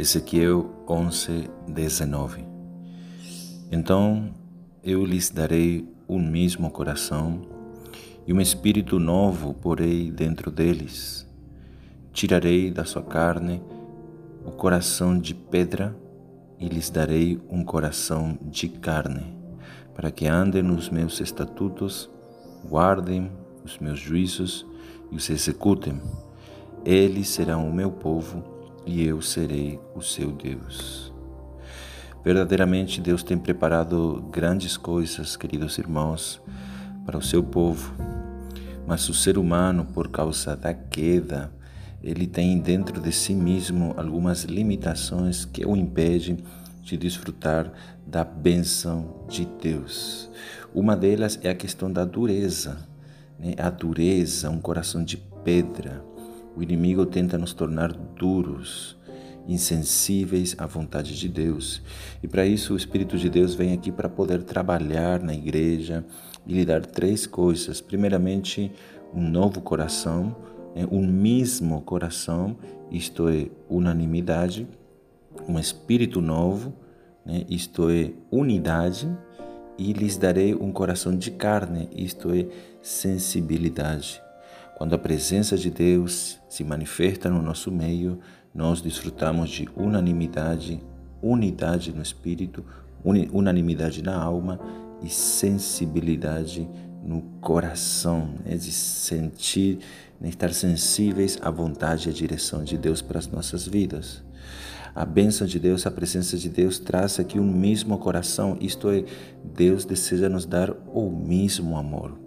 Ezequiel 11, 19 Então eu lhes darei um mesmo coração e um espírito novo porei dentro deles. Tirarei da sua carne o coração de pedra e lhes darei um coração de carne, para que andem nos meus estatutos, guardem os meus juízos e os executem. Eles serão o meu povo e eu serei o seu Deus. Verdadeiramente, Deus tem preparado grandes coisas, queridos irmãos, para o seu povo. Mas o ser humano, por causa da queda, ele tem dentro de si mesmo algumas limitações que o impedem de desfrutar da bênção de Deus. Uma delas é a questão da dureza, né? a dureza, um coração de pedra. O inimigo tenta nos tornar duros, insensíveis à vontade de Deus. E para isso o Espírito de Deus vem aqui para poder trabalhar na igreja e lhe dar três coisas. Primeiramente, um novo coração, né? um mesmo coração, isto é, unanimidade, um espírito novo, né? isto é, unidade, e lhes darei um coração de carne, isto é, sensibilidade. Quando a presença de Deus se manifesta no nosso meio, nós desfrutamos de unanimidade, unidade no espírito, unanimidade na alma e sensibilidade no coração, né? de sentir, né? estar sensíveis à vontade e à direção de Deus para as nossas vidas. A bênção de Deus, a presença de Deus traz aqui um mesmo coração, isto é, Deus deseja nos dar o mesmo amor,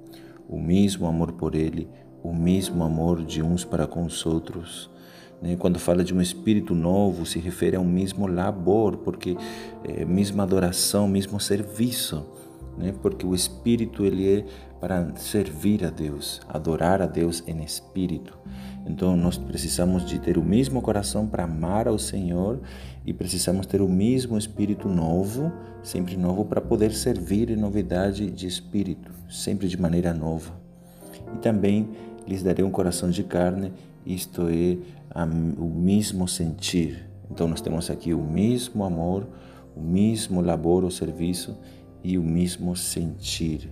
o mesmo amor por Ele, o mesmo amor de uns para com os outros. Né? Quando fala de um espírito novo, se refere ao mesmo labor, porque é mesma adoração, mesmo serviço, né? porque o espírito ele é para servir a Deus, adorar a Deus em espírito. Então nós precisamos de ter o mesmo coração para amar ao Senhor e precisamos ter o mesmo espírito novo, sempre novo, para poder servir em novidade de espírito, sempre de maneira nova. E também lhes darei um coração de carne, isto é, o mesmo sentir. Então, nós temos aqui o mesmo amor, o mesmo labor ou serviço e o mesmo sentir.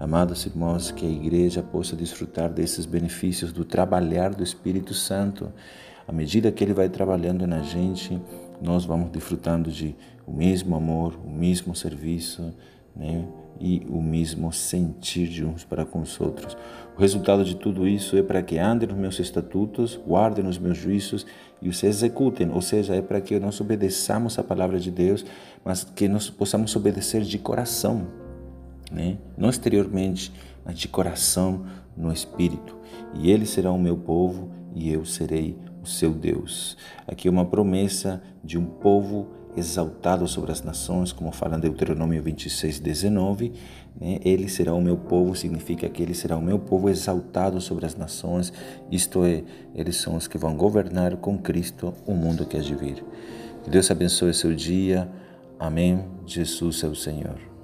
Amados irmãos, que a igreja possa desfrutar desses benefícios do trabalhar do Espírito Santo. À medida que ele vai trabalhando na gente, nós vamos desfrutando de o mesmo amor, o mesmo serviço, né? e o mesmo sentir de uns para com os outros. O resultado de tudo isso é para que andem nos meus estatutos, guardem os meus juízos e os executem, ou seja, é para que nós obedeçamos a palavra de Deus, mas que nós possamos obedecer de coração, né? não exteriormente, mas de coração no espírito. E ele será o meu povo e eu serei o seu Deus. Aqui é uma promessa de um povo exaltado sobre as nações, como fala em Deuteronômio 26, 19. Né? Ele será o meu povo, significa que ele será o meu povo exaltado sobre as nações, isto é, eles são os que vão governar com Cristo o mundo que há de vir. Que Deus abençoe seu dia. Amém. Jesus é o Senhor.